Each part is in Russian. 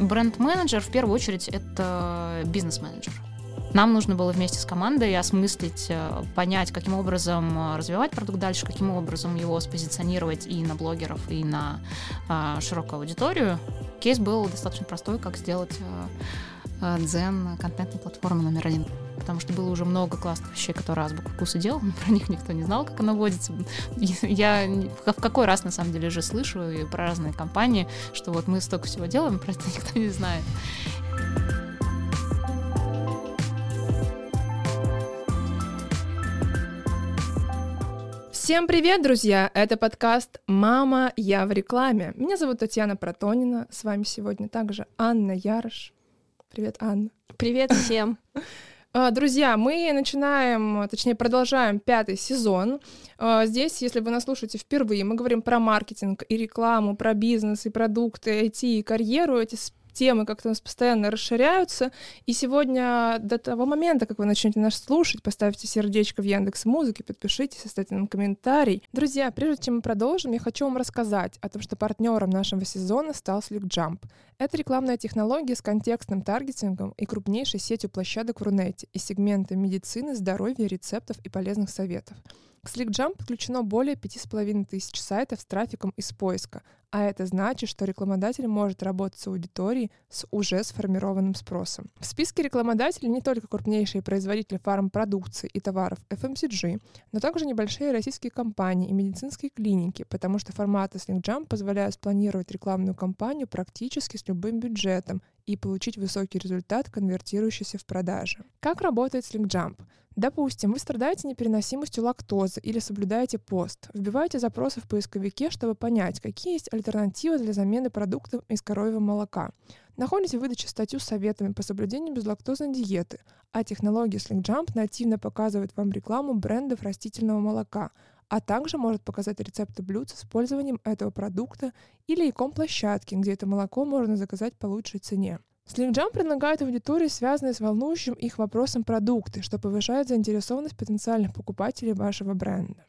Бренд-менеджер в первую очередь это бизнес-менеджер. Нам нужно было вместе с командой осмыслить, э, понять, каким образом э, развивать продукт дальше, каким образом его спозиционировать и на блогеров, и на а, широкую аудиторию. Кейс был достаточно простой, как сделать Дзен контентной платформы номер один. Потому что было уже много классных вещей, которые Азбука вкуса делал, но про них никто не знал, как она водится. Я в какой раз, на самом деле, уже слышу и про разные компании, что вот мы столько всего делаем, про это никто не знает. Всем привет, друзья! Это подкаст «Мама, я в рекламе». Меня зовут Татьяна Протонина. С вами сегодня также Анна Ярош. Привет, Анна. Привет всем. А, друзья, мы начинаем, точнее, продолжаем пятый сезон. А, здесь, если вы нас слушаете впервые, мы говорим про маркетинг и рекламу, про бизнес и продукты, IT и карьеру. Эти темы как-то у нас постоянно расширяются. И сегодня до того момента, как вы начнете нас слушать, поставьте сердечко в Яндекс Музыке, подпишитесь, оставьте нам комментарий. Друзья, прежде чем мы продолжим, я хочу вам рассказать о том, что партнером нашего сезона стал SlickJump. Это рекламная технология с контекстным таргетингом и крупнейшей сетью площадок в Рунете из сегмента медицины, здоровья, рецептов и полезных советов. К SlickJump подключено более 5,5 тысяч сайтов с трафиком из поиска, а это значит, что рекламодатель может работать с аудиторией с уже сформированным спросом. В списке рекламодателей не только крупнейшие производители фармпродукции и товаров FMCG, но также небольшие российские компании и медицинские клиники, потому что форматы SlickJump позволяют спланировать рекламную кампанию практически с любым бюджетом и получить высокий результат, конвертирующийся в продажи. Как работает SlickJump? Допустим, вы страдаете непереносимостью лактозы или соблюдаете пост. Вбиваете запросы в поисковике, чтобы понять, какие есть альтернативы для замены продуктов из коровьего молока. Находите в выдаче статью с советами по соблюдению безлактозной диеты, а технология SlinkJump нативно показывает вам рекламу брендов растительного молока, а также может показать рецепты блюд с использованием этого продукта или икон площадки, где это молоко можно заказать по лучшей цене. Slim предлагает аудитории, связанные с волнующим их вопросом продукты, что повышает заинтересованность потенциальных покупателей вашего бренда.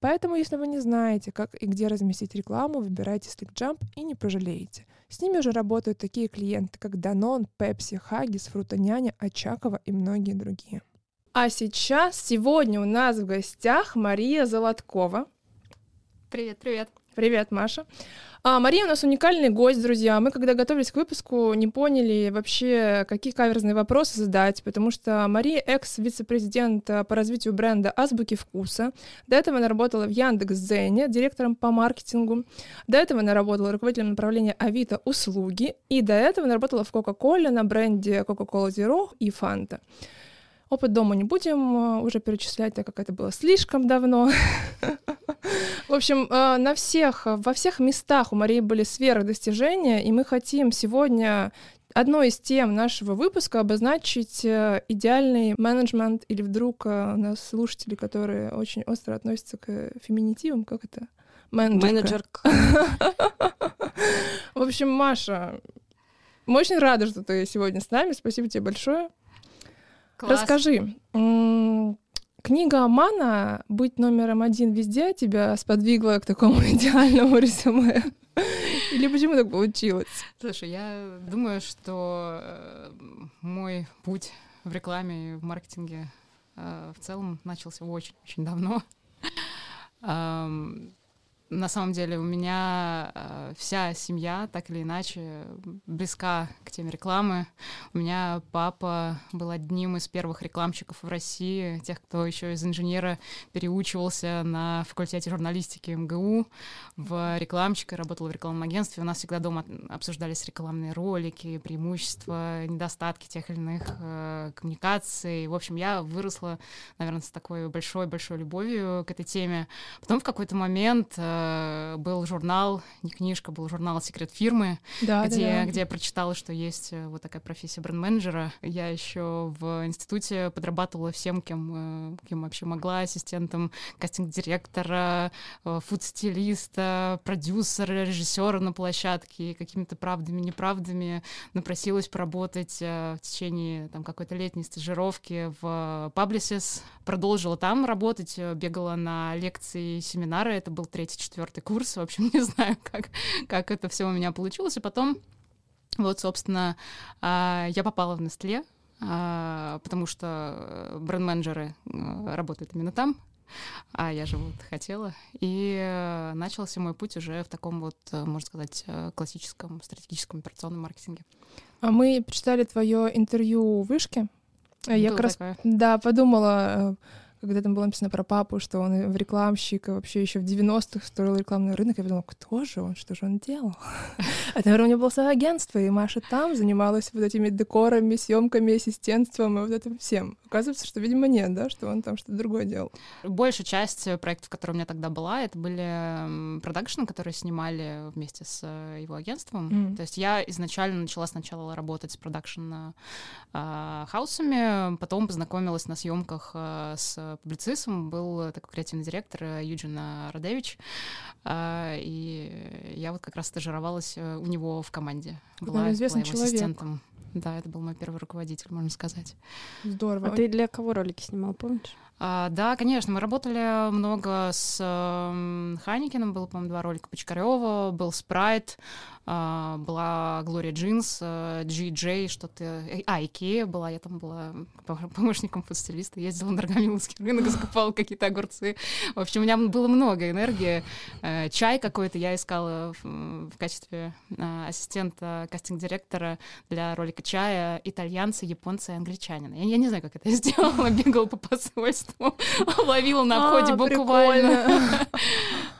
Поэтому, если вы не знаете, как и где разместить рекламу, выбирайте SlickJump и не пожалеете. С ними уже работают такие клиенты, как Danone, Pepsi, Huggies, Фрутоняня, Очакова и многие другие. А сейчас, сегодня у нас в гостях Мария Золоткова. Привет, привет. Привет, Маша. А, Мария у нас уникальный гость, друзья. Мы, когда готовились к выпуску, не поняли вообще, какие каверзные вопросы задать, потому что Мария экс-вице-президент по развитию бренда Азбуки Вкуса. До этого она работала в Яндекс.Дзене, директором по маркетингу. До этого она работала руководителем направления Авито услуги. И до этого она работала в Кока-Коле на бренде Coca-Cola Zero и Фанта. Опыт дома не будем э, уже перечислять, так как это было слишком давно. В общем, э, на всех, во всех местах у Марии были сферы достижения, и мы хотим сегодня одной из тем нашего выпуска обозначить э, идеальный менеджмент или вдруг у нас слушатели, которые очень остро относятся к феминитивам, как это? Менеджер. В общем, Маша, мы очень рады, что ты сегодня с нами. Спасибо тебе большое. Класс. Расскажи, книга Амана «Быть номером один везде» тебя сподвигла к такому идеальному резюме? Или почему так получилось? Слушай, я думаю, что э, мой путь в рекламе и в маркетинге э, в целом начался очень-очень давно на самом деле у меня э, вся семья так или иначе близка к теме рекламы. У меня папа был одним из первых рекламщиков в России, тех, кто еще из инженера переучивался на факультете журналистики МГУ в рекламщика, работал в рекламном агентстве. У нас всегда дома обсуждались рекламные ролики, преимущества, недостатки тех или иных э, коммуникаций. В общем, я выросла, наверное, с такой большой-большой любовью к этой теме. Потом в какой-то момент э, Э, был журнал, не книжка, был журнал «Секрет фирмы», да, где, да, да. где я прочитала, что есть э, вот такая профессия бренд-менеджера. Я еще в институте подрабатывала всем, кем, э, кем вообще могла, ассистентом кастинг-директора, фуд-стилиста, продюсера, режиссера на площадке, какими-то правдами, неправдами напросилась поработать в течение там, какой-то летней стажировки в Publicis, продолжила там работать, бегала на лекции, семинары, это был третий четвертый курс. В общем, не знаю, как, как это все у меня получилось. И потом, вот, собственно, а, я попала в Nestle, а, потому что бренд-менеджеры э, работают именно там, а я же вот хотела. И э, начался мой путь уже в таком вот, э, можно сказать, классическом стратегическом операционном маркетинге. А мы прочитали твое интервью в Вышке. Я Было как раз, да, подумала, когда там было написано про папу, что он в рекламщик, а вообще еще в 90-х строил рекламный рынок, я подумала, кто же он, что же он делал? А, наверное, у него было свое агентство, и Маша там занималась вот этими декорами, съемками, ассистентством и вот этим всем. Оказывается, что, видимо, нет, да, что он там что-то другое делал. Большая часть проектов, которые у меня тогда была, это были продакшены, которые снимали вместе с э, его агентством. Mm. То есть я изначально начала сначала работать с продакшн-хаусами, потом познакомилась на съемках э, с Publicis, там был такой креативный директор э, Юджин Радевич, а, и я вот как раз стажировалась э, у него в команде. Была, известный была его человек. ассистентом. Да, это был мой первый руководитель, можно сказать. Здорово. А ты для кого ролики снимал, помнишь? А, да, конечно, мы работали много с э, Хейнекеном, было, по-моему, два ролика Бочкарева, был Спрайт, была Глория Джинс, GJ, что-то... Э, а, Икея была, я там была помощником фудстилиста, ездила на Дорогомиловский рынок, закупала какие-то огурцы. В общем, у меня было много энергии. Э, чай какой-то я искала в, качестве а, ассистента кастинг-директора для ролика чая итальянца, японца и англичанина. Я, я не знаю, как это сделала, бегала по посольству, ловила на входе а, буквально.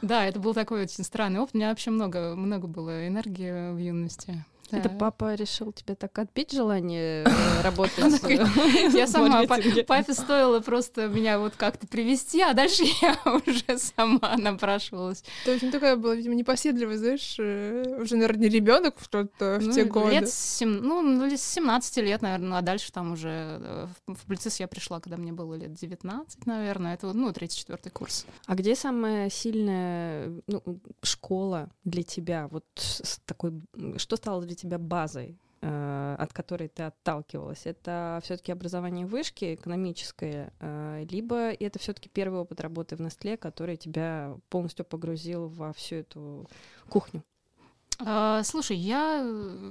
Да, это был такой очень странный опыт. У меня вообще много, много было энергии в юности. Это папа решил тебе так отбить желание э, работать? Я сама, папе стоило просто меня вот как-то привести, а дальше я уже сама напрашивалась. То есть не такая была, видимо, непоседливая, знаешь, э, уже, наверное, не ребенок в тот-то, в те годы. Лет ну, с 17 лет, наверное, а дальше там уже э, в публицist я пришла, когда мне было лет 19, наверное, это, ну, 34-й курс. А где самая сильная ну, школа для тебя? Вот такой, что стало для тебя тебя базой, э, от которой ты отталкивалась? Это все-таки образование вышки экономическое, э, либо это все-таки первый опыт работы в Nestle, который тебя полностью погрузил во всю эту кухню? А, слушай, я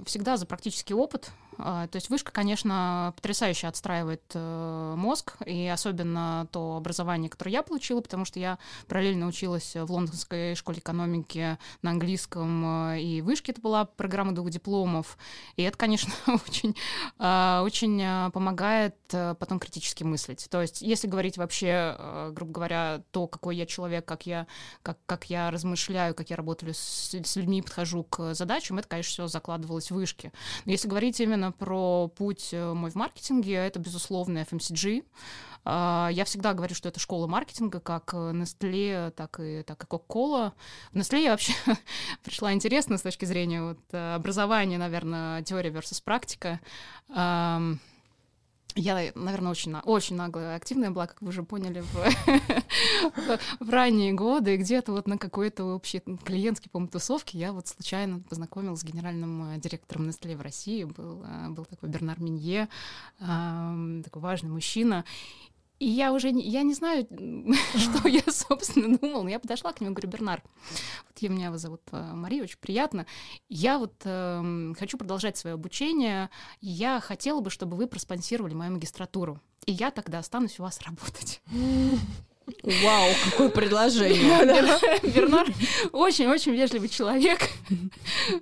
всегда за практический опыт. А, то есть вышка, конечно, потрясающе отстраивает э, мозг, и особенно то образование, которое я получила, потому что я параллельно училась в лондонской школе экономики на английском, э, и вышке это была программа двух дипломов. И это, конечно, очень, а, очень э, помогает потом критически мыслить. То есть, если говорить вообще, грубо говоря, то, какой я человек, как я, как, как я размышляю, как я работаю с, с людьми, подхожу к задачам, это, конечно, все закладывалось в вышке. Но если говорить именно про путь э, мой в маркетинге, это, безусловно, FMCG. А, я всегда говорю, что это школа маркетинга, как Nestle, так и, так и Coca-Cola. В Nestle я вообще пришла интересно с точки зрения вот образования, наверное, теория versus практика. Я, наверное, очень, очень наглая, активная была, как вы уже поняли, в, в, ранние годы. где-то вот на какой-то общей клиентской, по тусовке я вот случайно познакомилась с генеральным э, директором Nestle в России. Был, э, был такой Бернар Минье, такой важный мужчина. И я уже не, я не знаю, что я, собственно, думала. Но я подошла к нему и говорю, Бернар, вот я, меня зовут э, Мария, очень приятно. Я вот э, хочу продолжать свое обучение. Я хотела бы, чтобы вы проспонсировали мою магистратуру. И я тогда останусь у вас работать. Вау, какое предложение. Бернар очень-очень вежливый человек.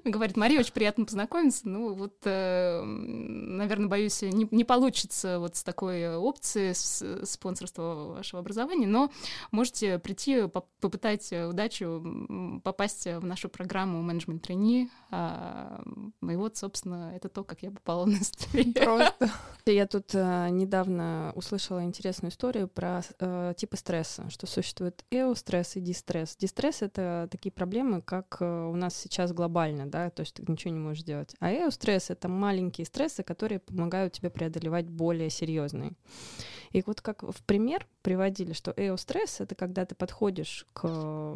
Говорит, Мария, очень приятно познакомиться. Ну, вот, э, наверное, боюсь, не, не получится вот с такой опцией с, спонсорства вашего образования, но можете прийти, попытать удачу попасть в нашу программу менеджмент трени. А, и вот, собственно, это то, как я попала на стрим. Просто. Я тут э, недавно услышала интересную историю про э, типы стресса, что существует эостресс и дистресс. Дистресс — это такие проблемы, как э, у нас сейчас глобально, да, то есть ты ничего не можешь делать. А эостресс — это маленькие стрессы, которые помогают тебе преодолевать более серьезные. И вот как в пример приводили, что эо-стресс — это когда ты подходишь к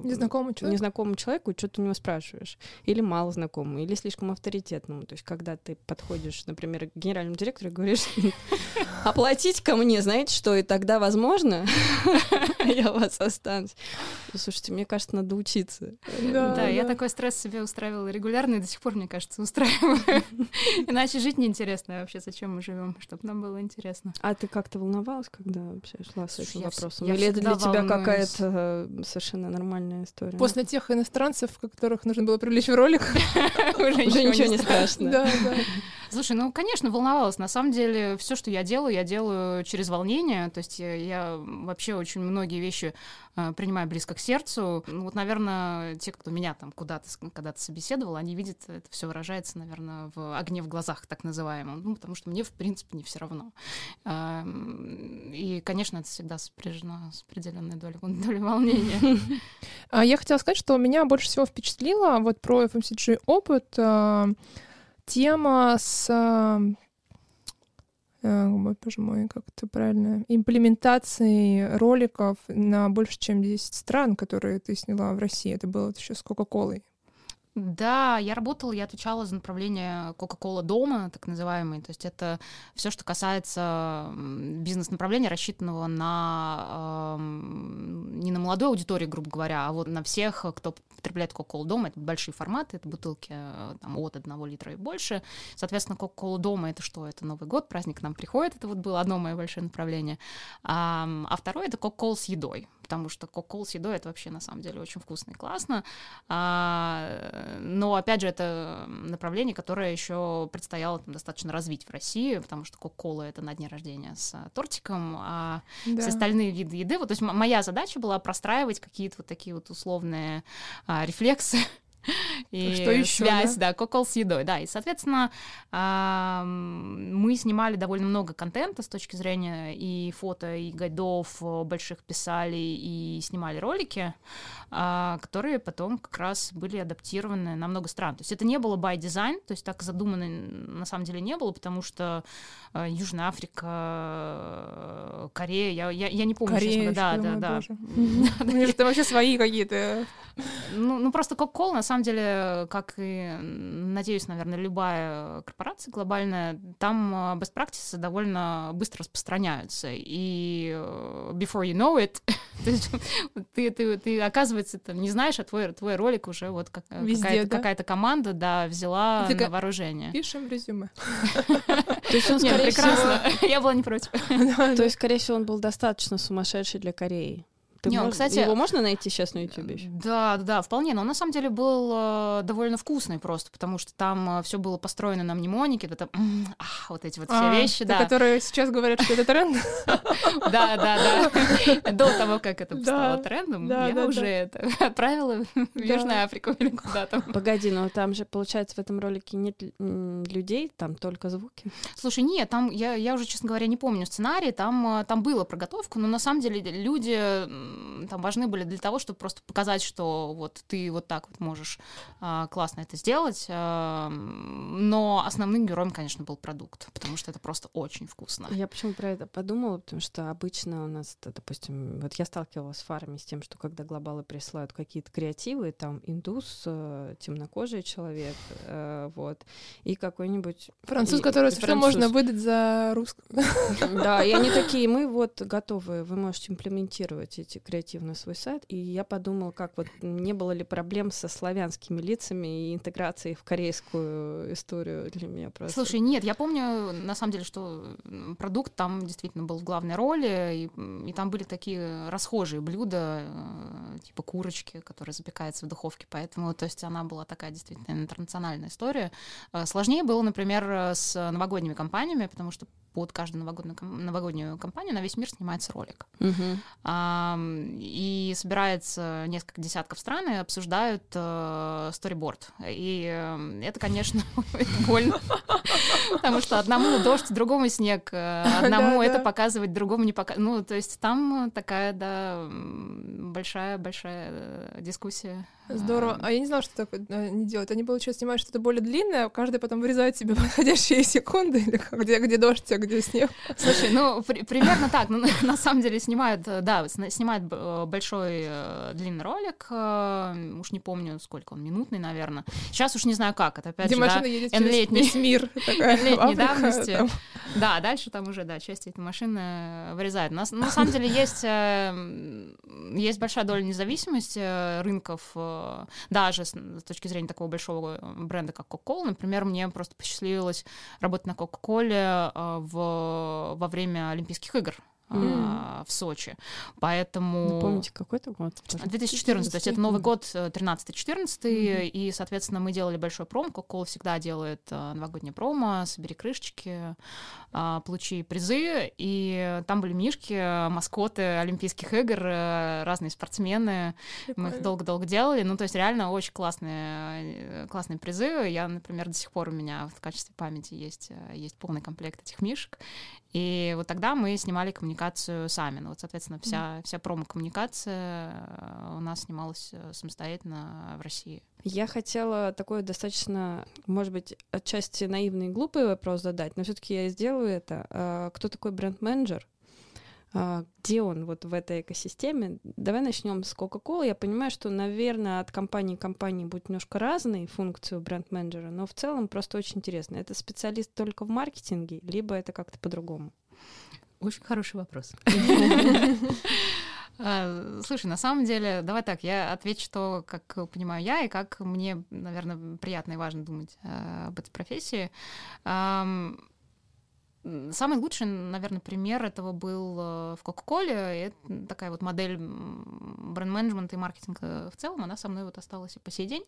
незнакомому человеку, незнакомому человеку и что-то у него спрашиваешь. Или мало знакомому, или слишком авторитетному. То есть когда ты подходишь, например, к генеральному директору и говоришь, оплатить ко мне, знаете что, и тогда, возможно, я у вас останусь. Слушайте, мне кажется, надо учиться. Да, я такой стресс себе устраивала регулярно и до сих пор, мне кажется, устраиваю. Иначе жить неинтересно вообще, зачем мы живем, чтобы нам было интересно. А ты как-то волновалась, когда вообще шла с этим вопросом? Или это для тебя какая-то э, совершенно нормальная история? После тех иностранцев, которых нужно было привлечь в ролик, уже ничего не страшно. Да, да. Слушай, ну, конечно, волновалась. На самом деле, все, что я делаю, я делаю через волнение. То есть я, я вообще очень многие вещи э, принимаю близко к сердцу. Ну, вот, наверное, те, кто меня там куда-то когда-то собеседовал, они видят, это все выражается, наверное, в огне в глазах, так называемом. Ну, потому что мне, в принципе, не все равно. Э, и, конечно, это всегда сопряжено с определенной долей, долей волнения. А я хотела сказать, что меня больше всего впечатлило вот про FMCG опыт э, тема с э, боже мой, как это правильно, имплементацией роликов на больше, чем 10 стран, которые ты сняла в России. Это было еще с Кока-Колой. Да, я работала, я отвечала за направление Coca-Cola дома, так называемый. То есть это все, что касается бизнес-направления, рассчитанного на э, не на молодой аудитории, грубо говоря, а вот на всех, кто потребляет Coca-Cola дома. Это большие форматы, это бутылки э, там, от одного литра и больше. Соответственно, Coca-Cola дома это что? Это Новый год, праздник к нам приходит. Это вот было одно мое большое направление. А, а второе это Coca-Cola с едой потому что кока-кола с едой это вообще на самом деле очень вкусно и классно. А, но опять же, это направление, которое еще предстояло там, достаточно развить в России, потому что кока-кола это на дне рождения с тортиком, а да. все остальные виды еды. Вот, то есть моя задача была простраивать какие-то вот такие вот условные а, рефлексы и что еще, связь, да, да кокол с едой, да. И, соответственно, мы снимали довольно много контента с точки зрения и фото, и гайдов больших писали, и снимали ролики, которые потом как раз были адаптированы на много стран. То есть это не было by design, то есть так задумано на самом деле не было, потому что а, Южная Африка, Корея, я, я, я не помню, Корея, честно, да, да, да. У них же там вообще свои какие-то ну, ну просто Coca-Cola, на самом деле, как и, надеюсь, наверное, любая корпорация глобальная, там э, best practices довольно быстро распространяются. И э, before you know it, ты, ты, ты, оказывается, там, не знаешь, а твой, твой ролик уже вот как, э, какая-то, да? какая-то команда, да, взяла ты на вооружение. Пишем резюме. То есть он, скорее прекрасно. Я была не против. То есть, скорее всего, он был достаточно сумасшедший для Кореи. Ты не, мож... кстати, его можно найти сейчас на YouTube еще? Да, да, вполне. Но он на самом деле был э, довольно вкусный просто, потому что там э, все было построено на мнемонике, это а, вот эти вот все а, вещи, да. Которые сейчас говорят, что это тренд. Да, да, да. До того, как это стало трендом, я уже это отправила в Южную Африку или куда там. Погоди, но там же, получается, в этом ролике нет людей, там только звуки. Слушай, нет, там я, я уже, честно говоря, не помню сценарий, там, э, там было проготовка, но на самом деле люди там важны были для того, чтобы просто показать, что вот ты вот так вот можешь а, классно это сделать. А, но основным героем, конечно, был продукт, потому что это просто очень вкусно. Я почему про это подумала, потому что обычно у нас, допустим, вот я сталкивалась с фарами с тем, что когда глобалы присылают какие-то креативы, там индус, э, темнокожий человек, э, вот, и какой-нибудь... Француз, который все можно выдать за русского. Да, и они такие, мы вот готовы, вы можете имплементировать эти креативно свой сайт, и я подумала, как вот не было ли проблем со славянскими лицами и интеграцией в корейскую историю для меня просто. Слушай, нет, я помню, на самом деле, что продукт там действительно был в главной роли, и, и там были такие расхожие блюда, э, типа курочки, которые запекаются в духовке, поэтому, то есть она была такая действительно интернациональная история. Э, сложнее было, например, с новогодними компаниями, потому что под каждую новогоднюю, новогоднюю кампанию на весь мир снимается ролик. Uh-huh. А, и собирается несколько десятков стран и обсуждают э, сториборд. И э, это, конечно, больно. Потому что одному дождь, другому снег, э, одному это показывать, другому не показывать. Ну, то есть там такая, да, большая-большая дискуссия Здорово. А я не знала, что такое они делают. Они, получается, снимают что-то более длинное, каждый потом вырезает себе подходящие секунды, или где, где дождь, а где снег. Слушай, ну, при, примерно так. Ну, на самом деле снимают, да, снимают большой длинный ролик, уж не помню, сколько он, минутный, наверное. Сейчас уж не знаю как, это опять где же, машина да, едет через весь мир. Летней давности. Там. Да, дальше там уже, да, часть этой машины вырезают. На, на самом деле есть, есть большая доля независимости рынков даже с, с точки зрения такого большого бренда, как Coca-Cola, например, мне просто посчастливилось работать на Coca-Cola э, в, во время Олимпийских игр mm. в Сочи. Поэтому... Напомните, какой это год? 2014, 2014, то есть это Новый год 13-14, mm-hmm. и, соответственно, мы делали большой промо. Coca-Cola всегда делает uh, новогоднее промо, собери крышечки, uh, получи призы, и там были мишки, маскоты Олимпийских игр, разные спортсмены. Прикольно. Мы их долго-долго делали, ну, то есть реально очень классные, классные призы. Я, например, до сих пор у меня в качестве памяти есть, есть полный комплект этих мишек, и вот тогда мы снимали коммуникацию сами. Ну, вот, соответственно, вся, вся промо-коммуникация э, у нас снималась э, самостоятельно в России. Я хотела такой достаточно, может быть, отчасти наивный и глупый вопрос задать, но все-таки я сделаю это. А, кто такой бренд-менеджер? А, где он вот в этой экосистеме. Давай начнем с Coca-Cola. Я понимаю, что, наверное, от компании к компании будет немножко разные функции у бренд-менеджера, но в целом просто очень интересно. Это специалист только в маркетинге, либо это как-то по-другому? Очень хороший вопрос. А, слушай, на самом деле, давай так, я отвечу то, как понимаю я, и как мне, наверное, приятно и важно думать а, об этой профессии. Самый лучший, наверное, пример этого был э, в Кока-Коле. Это такая вот модель бренд-менеджмента и маркетинга в целом, она со мной вот осталась и по сей день.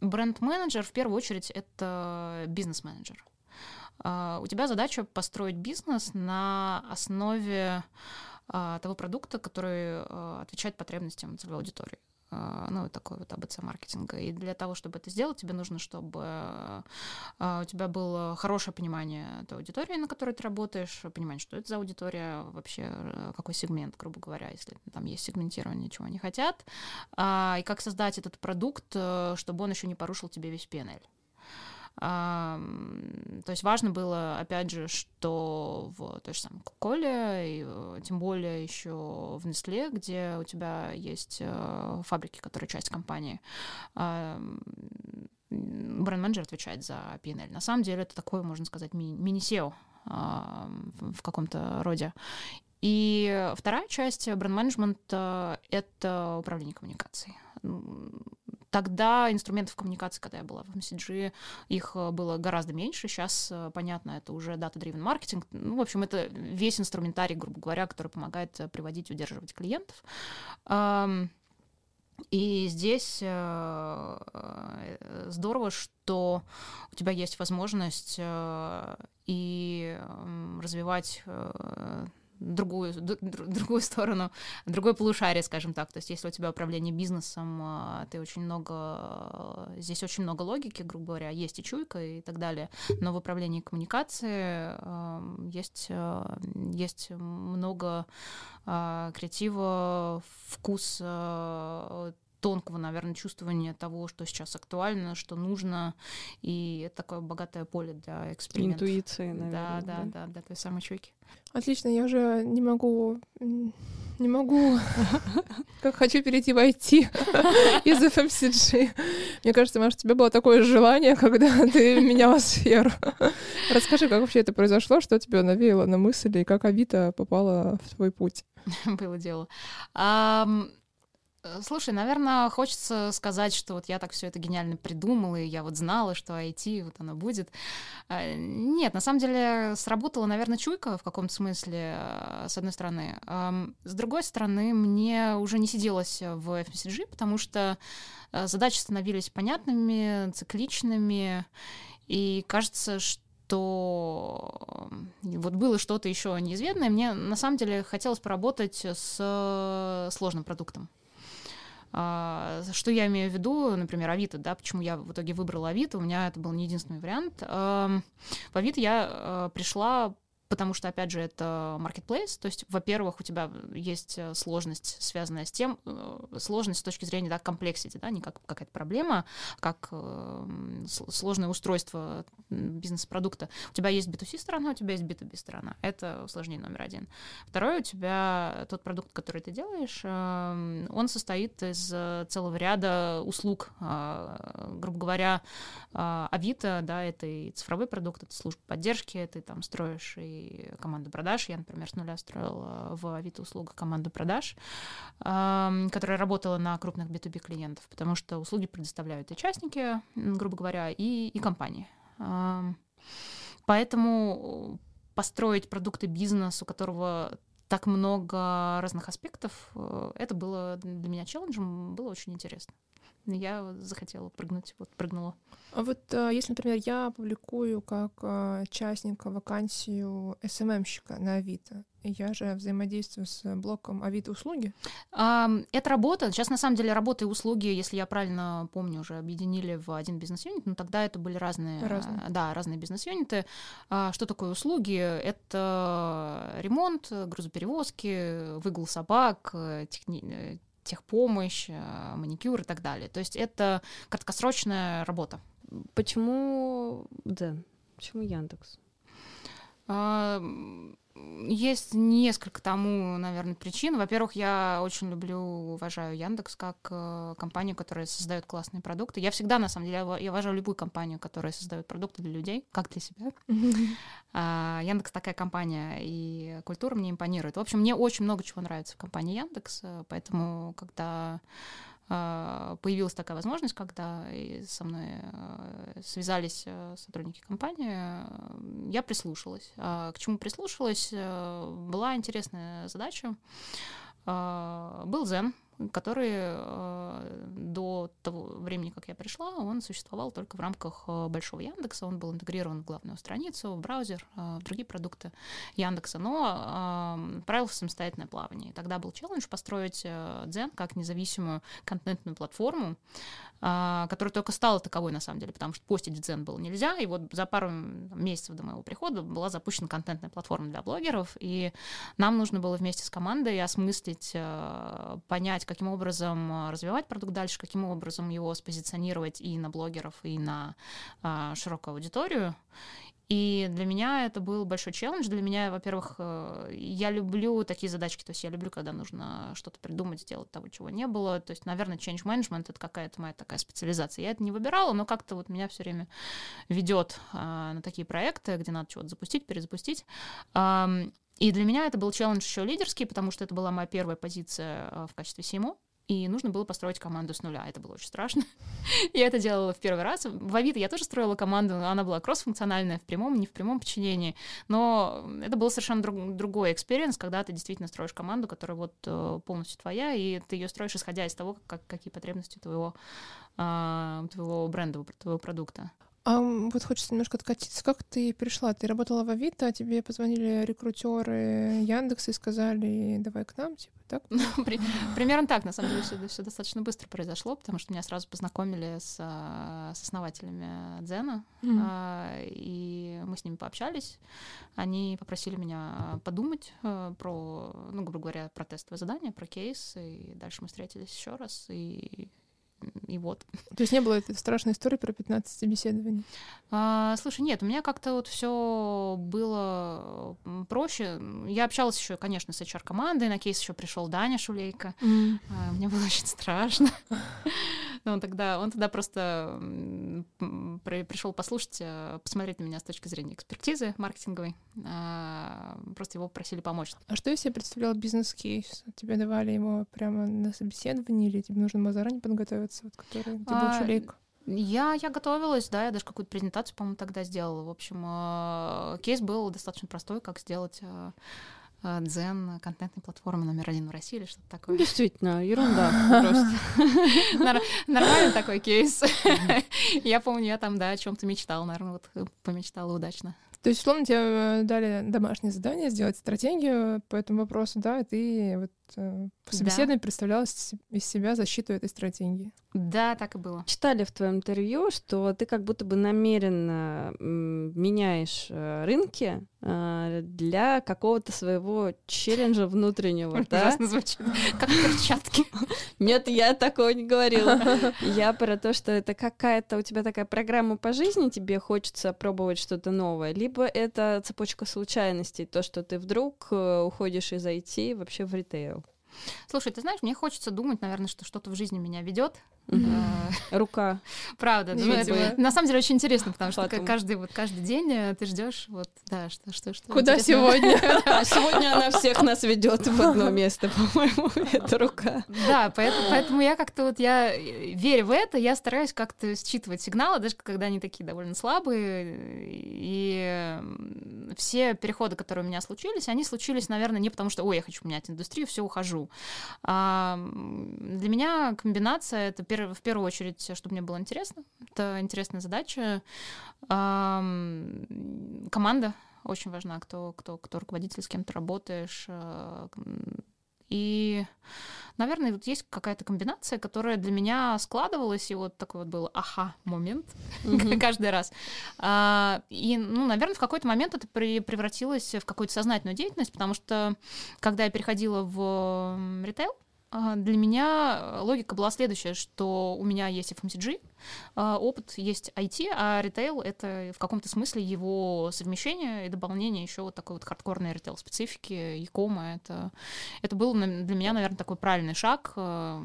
Бренд-менеджер в первую очередь это бизнес-менеджер. А, у тебя задача построить бизнес на основе а, того продукта, который э, отвечает потребностям целевой аудитории. А, ну, такой вот АБЦ маркетинга. И для того, чтобы это сделать, тебе нужно, чтобы а, у тебя было хорошее понимание той аудитории, на которой ты работаешь, понимание, что это за аудитория, вообще э, какой сегмент, грубо говоря, если там есть сегментирование, чего они хотят, а, и как создать этот продукт, э, чтобы он еще не порушил тебе весь PNL. А, то есть важно было, опять же, что в той же самой Кока-Коле, и э, тем более еще в Nestle, где у тебя есть э, фабрики, которые часть компании, а, бренд-менеджер отвечает за PNL. На самом деле это такое, можно сказать, ми- мини-SEO а, в каком-то роде. И вторая часть бренд-менеджмента — это управление коммуникацией. Тогда инструментов коммуникации, когда я была в MCG, их э, было гораздо меньше. Сейчас, э, понятно, это уже data-driven маркетинг. Ну, в общем, это весь инструментарий, грубо говоря, который помогает э, приводить и удерживать клиентов. И здесь здорово, что у тебя есть возможность и развивать другую, другую сторону, другое полушарие, скажем так. То есть если у тебя управление бизнесом, а, ты очень много, здесь очень много логики, грубо говоря, есть и чуйка и так далее, но в управлении коммуникации есть, а, есть много а, креатива, вкус тонкого, наверное, чувствования того, что сейчас актуально, что нужно, и это такое богатое поле для экспериментов. Интуиции, наверное. Да, да, да, да, для той самой чуйки. Отлично, я уже не могу, не могу, как хочу перейти в IT из FMCG. Мне кажется, Маша, у тебя было такое желание, когда ты меняла сферу. Расскажи, как вообще это произошло, что тебя навеяло на мысли, и как Авито попала в твой путь? Было дело. Слушай, наверное, хочется сказать, что вот я так все это гениально придумала, и я вот знала, что IT вот оно будет. Э, нет, на самом деле сработала, наверное, чуйка в каком-то смысле, э, с одной стороны. С другой стороны, мне уже не сиделось в FMCG, потому что задачи становились понятными, цикличными, и кажется, что что вот было что-то еще неизведанное, мне на самом деле хотелось поработать с сложным продуктом. А, что я имею в виду, например, Авито, да, почему я в итоге выбрала Авито, у меня это был не единственный вариант. В Авито я а, пришла потому что, опять же, это marketplace, то есть, во-первых, у тебя есть э, сложность, связанная с тем, э, сложность с точки зрения, да, комплексити, да, не как какая-то проблема, а как э, сложное устройство бизнес-продукта. У тебя есть B2C сторона, у тебя есть B2B сторона. Это усложнение номер один. Второе, у тебя тот продукт, который ты делаешь, э, он состоит из целого ряда услуг, э, грубо говоря, э, Авито, да, это и цифровой продукт, это служба поддержки, ты там строишь и команду продаж. Я, например, с нуля строила в Авито услугу команду продаж, которая работала на крупных B2B клиентов, потому что услуги предоставляют и частники, грубо говоря, и, и компании. Поэтому построить продукты бизнес, у которого так много разных аспектов, э, это было для меня челленджем, было очень интересно я захотела прыгнуть, вот прыгнула. А вот э, если, например, я публикую как э, частника вакансию СММщика на Авито, я же взаимодействую с блоком Авито услуги? Это работа. Сейчас, на самом деле, работа и услуги, если я правильно помню, уже объединили в один бизнес-юнит, но тогда это были разные, разные. да, разные бизнес-юниты. А что такое услуги? Это ремонт, грузоперевозки, выгул собак, э, техни техпомощь, э, маникюр и так далее. То есть это краткосрочная работа. Почему, да, почему Яндекс? Есть несколько тому, наверное, причин. Во-первых, я очень люблю, уважаю Яндекс как э, компанию, которая создает классные продукты. Я всегда, на самом деле, я уважаю любую компанию, которая создает продукты для людей, как для себя. А, Яндекс такая компания, и культура мне импонирует. В общем, мне очень много чего нравится в компании Яндекс, э, поэтому, когда появилась такая возможность, когда со мной э, связались э, сотрудники компании, я прислушалась. А к чему прислушалась? Э, была интересная задача. А, был Zen, который э, до того времени, как я пришла, он существовал только в рамках э, большого Яндекса, он был интегрирован в главную страницу, в браузер, э, в другие продукты Яндекса, но правил в самостоятельное плавание. И тогда был челлендж построить Дзен как независимую контентную платформу, которая только стала таковой на самом деле, потому что постить Дзен было нельзя, и вот за пару месяцев до моего прихода была запущена контентная платформа для блогеров, и нам нужно было вместе с командой осмыслить, понять, каким образом а, развивать продукт дальше, каким образом его спозиционировать и на блогеров, и на а, широкую аудиторию. И для меня это был большой челлендж. Для меня, во-первых, э, я люблю такие задачки, то есть я люблю, когда нужно что-то придумать, сделать того, чего не было. То есть, наверное, change management — это какая-то моя такая специализация. Я это не выбирала, но как-то вот меня все время ведет а, на такие проекты, где надо чего-то запустить, перезапустить. И для меня это был челлендж еще лидерский, потому что это была моя первая позиция э, в качестве CMO и нужно было построить команду с нуля. Это было очень страшно. я это делала в первый раз. В Авито я тоже строила команду, но она была кросс-функциональная в прямом, не в прямом подчинении. Но это был совершенно друг, другой experience, когда ты действительно строишь команду, которая вот э, полностью твоя, и ты ее строишь исходя из того, как, какие потребности твоего, э, твоего бренда, твоего продукта. А вот хочется немножко откатиться. Как ты пришла? Ты работала в Авито, а тебе позвонили рекрутеры Яндекса и сказали, давай к нам, типа, так? Ну, при, примерно так, на самом деле, все, все достаточно быстро произошло, потому что меня сразу познакомили с, с основателями Дзена, mm-hmm. а, и мы с ними пообщались. Они попросили меня подумать а, про, ну, грубо говоря, про тестовое задание, про кейс, и дальше мы встретились еще раз, и и вот. То есть не было этой страшной истории про 15 собеседований? А, слушай, нет, у меня как-то вот все было проще. Я общалась еще, конечно, с HR-командой, на кейс еще пришел Даня Шулейко. Mm. А, мне было очень страшно. Но он тогда, он тогда просто пришел послушать, э, посмотреть на меня с точки зрения экспертизы маркетинговой. А, просто его просили помочь. А что если представлял бизнес-кейс? Тебе давали его прямо на собеседовании или тебе нужно было заранее подготовиться, вот, который где был шулейк? Я, я готовилась, да, я даже какую-то презентацию, по-моему, тогда сделала. В общем, э, кейс был достаточно простой, как сделать э, Э, Дзен контентной платформы номер один в России или что-то такое. Действительно, ерунда просто. Нормальный такой кейс. Я помню, я там, да, о чем-то мечтала, наверное, вот помечтала удачно. То есть, условно, тебе дали домашнее задание сделать стратегию по этому вопросу, да, и ты вот что собеседование да. представляло из себя защиту этой стратегии. Да, так и было. Читали в твоем интервью, что ты как будто бы намеренно меняешь э, рынки э, для какого-то своего челленджа внутреннего, да? Ужасно звучит, как перчатки. Нет, я такого не говорила. Я про то, что это какая-то у тебя такая программа по жизни, тебе хочется пробовать что-то новое, либо это цепочка случайностей, то, что ты вдруг э, уходишь из IT вообще в ритейл. Слушай, ты знаешь, мне хочется думать, наверное, что что-то в жизни меня ведет, Рука. Правда. На самом деле очень интересно, потому что каждый, вот, каждый день э, ты ждешь, вот, да, что, что, что. Куда сегодня? Сегодня она всех нас ведет в одно место, по-моему, это рука. Да, поэтому, поэтому я как-то вот, я верю в это, я стараюсь как-то считывать сигналы, даже когда они такие довольно слабые, и все переходы, которые у меня случились, они случились, наверное, не потому что, ой, я хочу менять индустрию, все, ухожу. А для меня комбинация — это в первую очередь, чтобы мне было интересно. Это интересная задача. Команда очень важна, кто, кто, кто руководитель, с кем ты работаешь. Э, и, наверное, вот есть какая-то комбинация, которая для меня складывалась, и вот такой вот был аха-момент mm-hmm. каждый раз. А, и, ну, наверное, в какой-то момент это превратилось в какую-то сознательную деятельность, потому что когда я переходила в ритейл, а, для меня э, логика была следующая, что у меня есть FMCG, опыт есть IT, а ритейл — это в каком-то смысле его совмещение и дополнение еще вот такой вот хардкорной ритейл-специфики, якома. Это, это был для меня, наверное, такой правильный шаг э,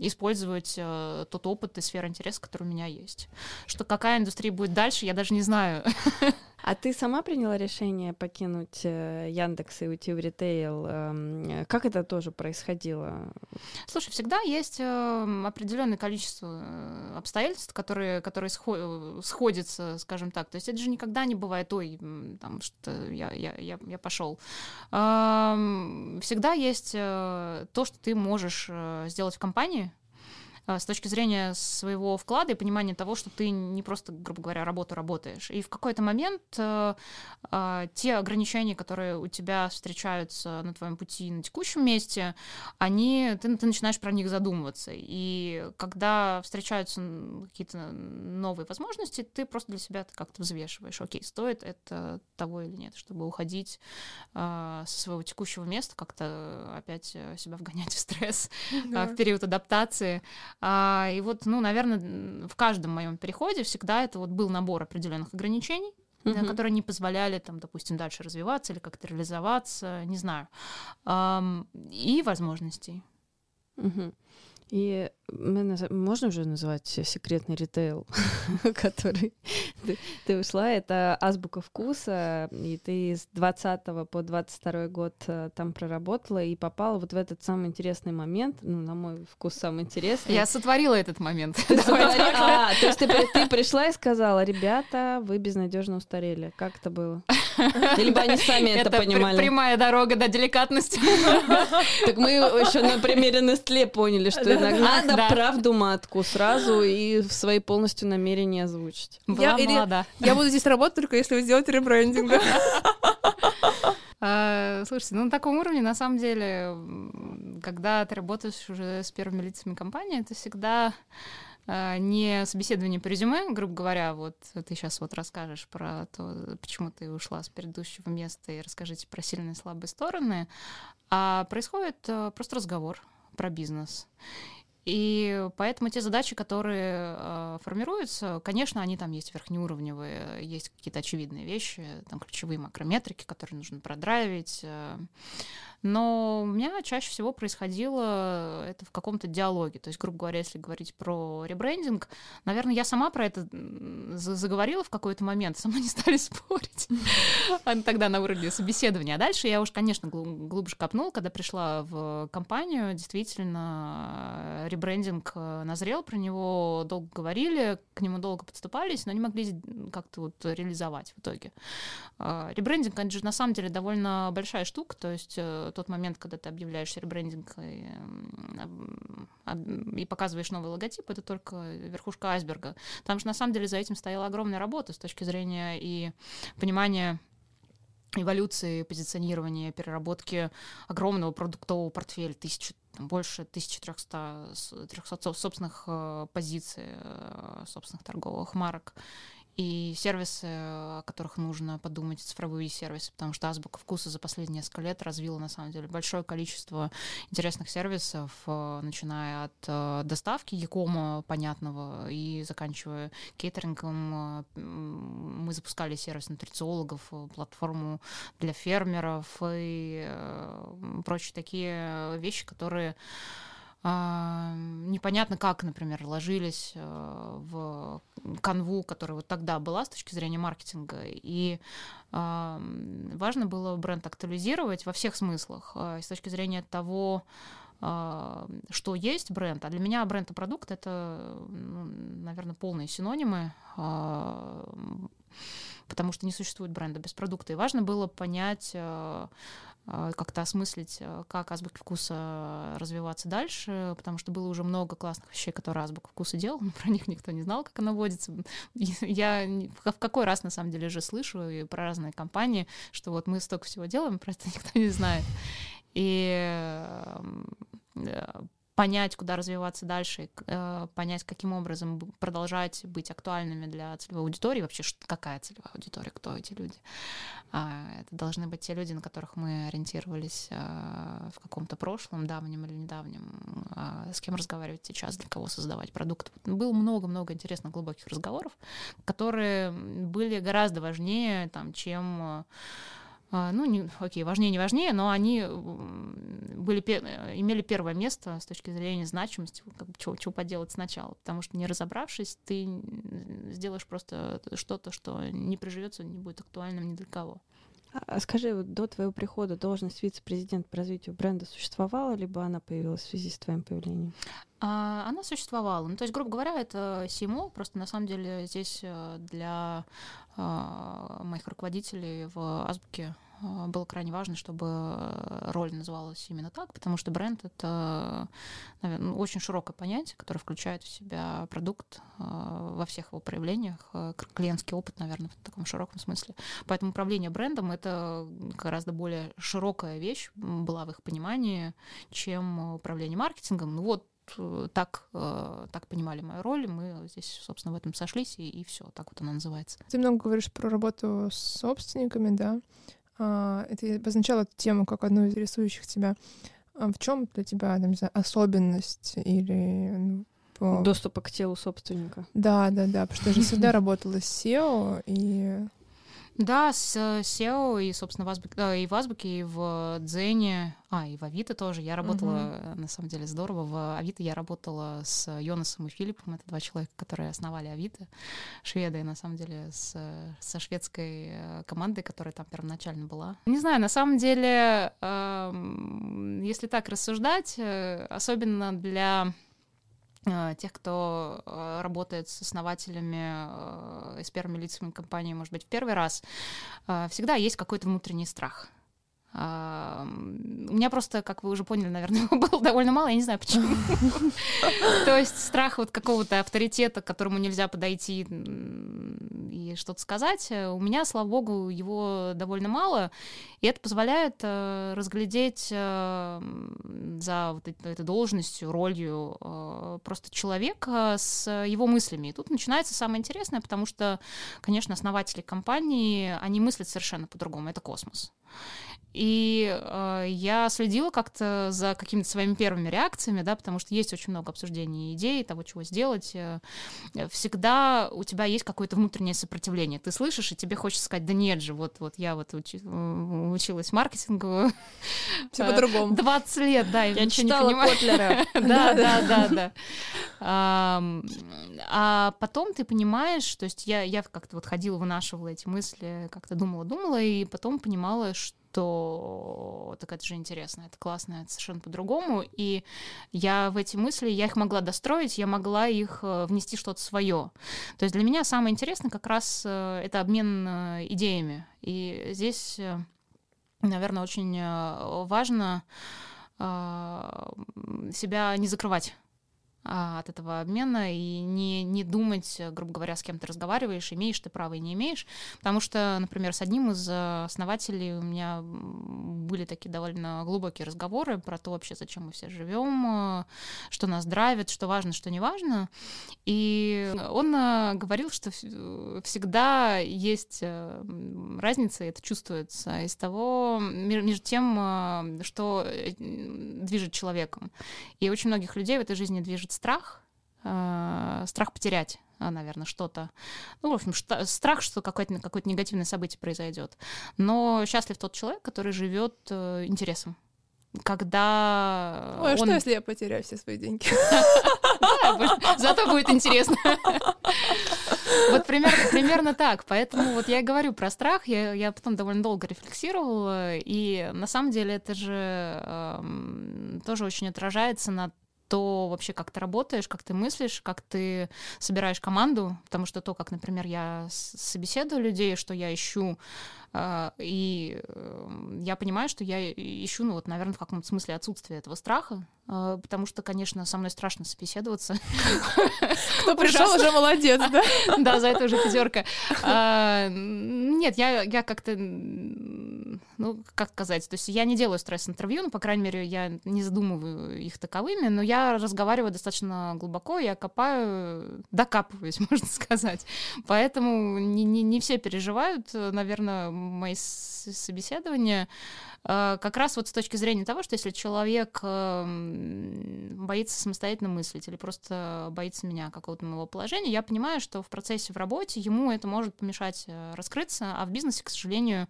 использовать э, тот опыт и сферу интереса, который у меня есть. Что какая индустрия будет дальше, я даже не знаю. А ты сама приняла решение покинуть э, Яндекс и уйти в ритейл? Эм, как это тоже происходило? Слушай, всегда есть эм, определенное количество э, обстоятельств, которые, которые сходятся, скажем так. То есть это же никогда не бывает, ой, там что я, я, я, я пошел. Всегда есть э, то, что ты можешь сделать в компании, Э, с точки зрения своего вклада и понимания того, что ты не просто, грубо говоря, работу работаешь. И в какой-то момент э, э, те ограничения, которые у тебя встречаются на твоем пути на текущем месте, они, ты, ты начинаешь про них задумываться. И когда встречаются какие-то новые возможности, ты просто для себя как-то взвешиваешь, окей, стоит это того или нет, чтобы уходить э, со своего текущего места, как-то опять себя вгонять в стресс да. в период адаптации. А, и вот, ну, наверное, в каждом моем переходе всегда это вот был набор определенных ограничений, uh-huh. которые не позволяли, там, допустим, дальше развиваться или как-то реализоваться, не знаю, и возможностей. Uh-huh. И можно уже называть секретный ритейл, который ты, ты ушла. Это азбука вкуса, и ты с 20 по 22 год э, там проработала и попала вот в этот самый интересный момент, ну, на мой вкус, самый интересный. Я сотворила этот момент. А, то есть ты пришла и сказала, ребята, вы безнадежно устарели. Как это было? Либо они сами это понимали? прямая дорога до деликатности. Так мы еще на примере Нестле поняли, что иногда надо правду матку сразу и свои полностью намерения озвучить. Я, или, я буду здесь работать только если вы сделаете ребрендинг. А, слушайте, ну на таком уровне, на самом деле, когда ты работаешь уже с первыми лицами компании, это всегда а, не собеседование по резюме, грубо говоря, вот ты сейчас вот расскажешь про то, почему ты ушла с предыдущего места и расскажите про сильные и слабые стороны, а происходит а, просто разговор про бизнес. И поэтому те задачи, которые э, формируются, конечно, они там есть верхнеуровневые, есть какие-то очевидные вещи, там ключевые макрометрики, которые нужно продравить. Э, но у меня чаще всего происходило это в каком-то диалоге. То есть, грубо говоря, если говорить про ребрендинг, наверное, я сама про это заговорила в какой-то момент, сама не стали спорить. Тогда на уровне собеседования. А дальше я уж, конечно, глубже копнул, когда пришла в компанию. Действительно, ребрендинг э, назрел, про него долго говорили, к нему долго подступались, но не могли как-то вот реализовать в итоге. А, ребрендинг, это же на самом деле довольно большая штука, то есть э, тот момент, когда ты объявляешь ребрендинг и, и показываешь новый логотип, это только верхушка айсберга. Там же на самом деле за этим стояла огромная работа с точки зрения и понимания эволюции позиционирования, переработки огромного продуктового портфеля, тысячи, больше 1300 300 собственных э, позиций, э, собственных торговых марок и сервисы, о которых нужно подумать, цифровые сервисы, потому что Азбука Вкуса за последние несколько лет развила, на самом деле, большое количество интересных сервисов, э, начиная от э, доставки Якома понятного и заканчивая кейтерингом. Э, мы запускали сервис нутрициологов, платформу для фермеров и прочие такие вещи, которые непонятно, как, например, ложились э, в канву, которая вот тогда была с точки зрения маркетинга. И а, важно было бренд актуализировать во всех смыслах. А, с точки зрения того, что есть бренд, а для меня бренд и продукт это, ну, наверное, полные синонимы потому что не существует бренда без продукта. И важно было понять, как-то осмыслить, э, как азбуки вкуса развиваться дальше, потому что было уже много классных вещей, которые азбука вкуса делал, но про них никто не знал, как она водится. Я в какой раз, на самом деле, же слышу и про разные компании, что вот мы столько всего делаем, просто никто не знает. И понять, куда развиваться дальше, э, понять, каким образом продолжать быть актуальными для целевой аудитории, вообще какая целевая аудитория, кто эти люди. А, это должны быть те люди, на которых мы ориентировались э, в каком-то прошлом, давнем или недавнем, а, с кем разговаривать сейчас, для кого создавать продукт. Было много-много интересных глубоких разговоров, которые были гораздо важнее, там, чем а, ну, не, окей, важнее, не важнее, но они были, имели первое место с точки зрения значимости, как бы, чего, чего поделать сначала, потому что не разобравшись, ты сделаешь просто что-то, что не приживется, не будет актуальным ни для кого. А скажи, вот до твоего прихода должность вице-президент по развитию бренда существовала, либо она появилась в связи с твоим появлением? А, она существовала. Ну, то есть, грубо говоря, это СИМО, просто на самом деле здесь э, для а, моих руководителей в Азбуке а, было крайне важно, чтобы роль называлась именно так, потому что бренд — это наверное, ну, очень широкое понятие, которое включает в себя продукт а, во всех его проявлениях, клиентский опыт, наверное, в таком широком смысле. Поэтому управление брендом — это гораздо более широкая вещь была в их понимании, чем управление маркетингом. Ну вот Э, так, э, так понимали мою роль, мы здесь, собственно, в этом сошлись, и, и все, так вот она называется. Ты много говоришь про работу с собственниками, да? А, это обозначало эту тему как одну из рисующих тебя. А в чем для тебя, там, не знаю, особенность или ну, по... доступа к телу собственника? Да, да, да, потому что я же всегда работала с SEO и да, с SEO и, собственно, в Азбуке, и в Азбуке, и в Дзене, а, и в Авито тоже. Я работала, uh-huh. на самом деле, здорово. В Авито я работала с Йонасом и Филиппом. Это два человека, которые основали Авито. Шведы, на самом деле, с, со шведской э, командой, которая там первоначально была. Не знаю, на самом деле, э, если так рассуждать, э, особенно для Э, тех, кто э, работает с основателями и с первыми лицами компании, может быть, в первый раз, э, всегда есть какой-то внутренний страх. У меня просто, как вы уже поняли, наверное, было довольно мало, я не знаю почему. То есть страх вот какого-то авторитета, к которому нельзя подойти и что-то сказать, у меня, слава богу, его довольно мало, и это позволяет э, разглядеть э, за вот этой должностью, ролью э, просто человека с его мыслями. И тут начинается самое интересное, потому что, конечно, основатели компании, они мыслят совершенно по-другому, это космос. И э, я следила как-то за какими-то своими первыми реакциями, да, потому что есть очень много обсуждений идей, того, чего сделать. Э, всегда у тебя есть какое-то внутреннее сопротивление. Ты слышишь, и тебе хочется сказать, да нет же, вот, вот я вот учи, училась маркетингу. Все по-другому. 20 лет, да, я читала Котлера. Да, да, да, да. А потом ты понимаешь, то есть я, как-то вот ходила, вынашивала эти мысли, как-то думала, думала, и потом понимала, что то так это же интересно, это классно, это совершенно по-другому. И я в эти мысли, я их могла достроить, я могла их э, внести что-то свое. То есть для меня самое интересное как раз э, это обмен э, идеями. И здесь, наверное, очень важно себя не закрывать от этого обмена и не, не думать, грубо говоря, с кем ты разговариваешь, имеешь ты право и не имеешь. Потому что, например, с одним из основателей у меня были такие довольно глубокие разговоры про то вообще, зачем мы все живем, что нас драйвит, что важно, что не важно. И он говорил, что всегда есть разница, и это чувствуется из того, между тем, что э, движет человеком. И очень многих людей в этой жизни движет страх, э, страх потерять э, наверное, что-то. Ну, в общем, что, страх, что какое-то какое негативное событие произойдет. Но счастлив тот человек, который живет э, интересом. Когда. Ой, а он... что, если я потеряю все свои деньги? Зато будет интересно. Вот примерно, примерно так. Поэтому вот я говорю про страх. Я, я потом довольно долго рефлексировала. И на самом деле это же э, тоже очень отражается на то вообще, как ты работаешь, как ты мыслишь, как ты собираешь команду, потому что то, как, например, я собеседую людей, что я ищу, и эм, я понимаю, что я ищу, ну вот, наверное, в каком-то смысле отсутствие этого страха, а, потому что, конечно, со мной страшно собеседоваться. Кто пришел, уже молодец, да? Да, за это уже пятерка. А, нет, я, я как-то, ну, как сказать, то есть я не делаю стресс-интервью, ну, по крайней мере, я не задумываю их таковыми, но я разговариваю достаточно глубоко, я копаю, докапываюсь, можно сказать. Поэтому не, не, не все переживают, наверное, мои собеседования, э, как раз вот с точки зрения того, что если человек эм, боится самостоятельно мыслить или просто боится меня, какого-то моего положения, я понимаю, что в процессе в работе ему это может помешать э, раскрыться, а в бизнесе, к сожалению,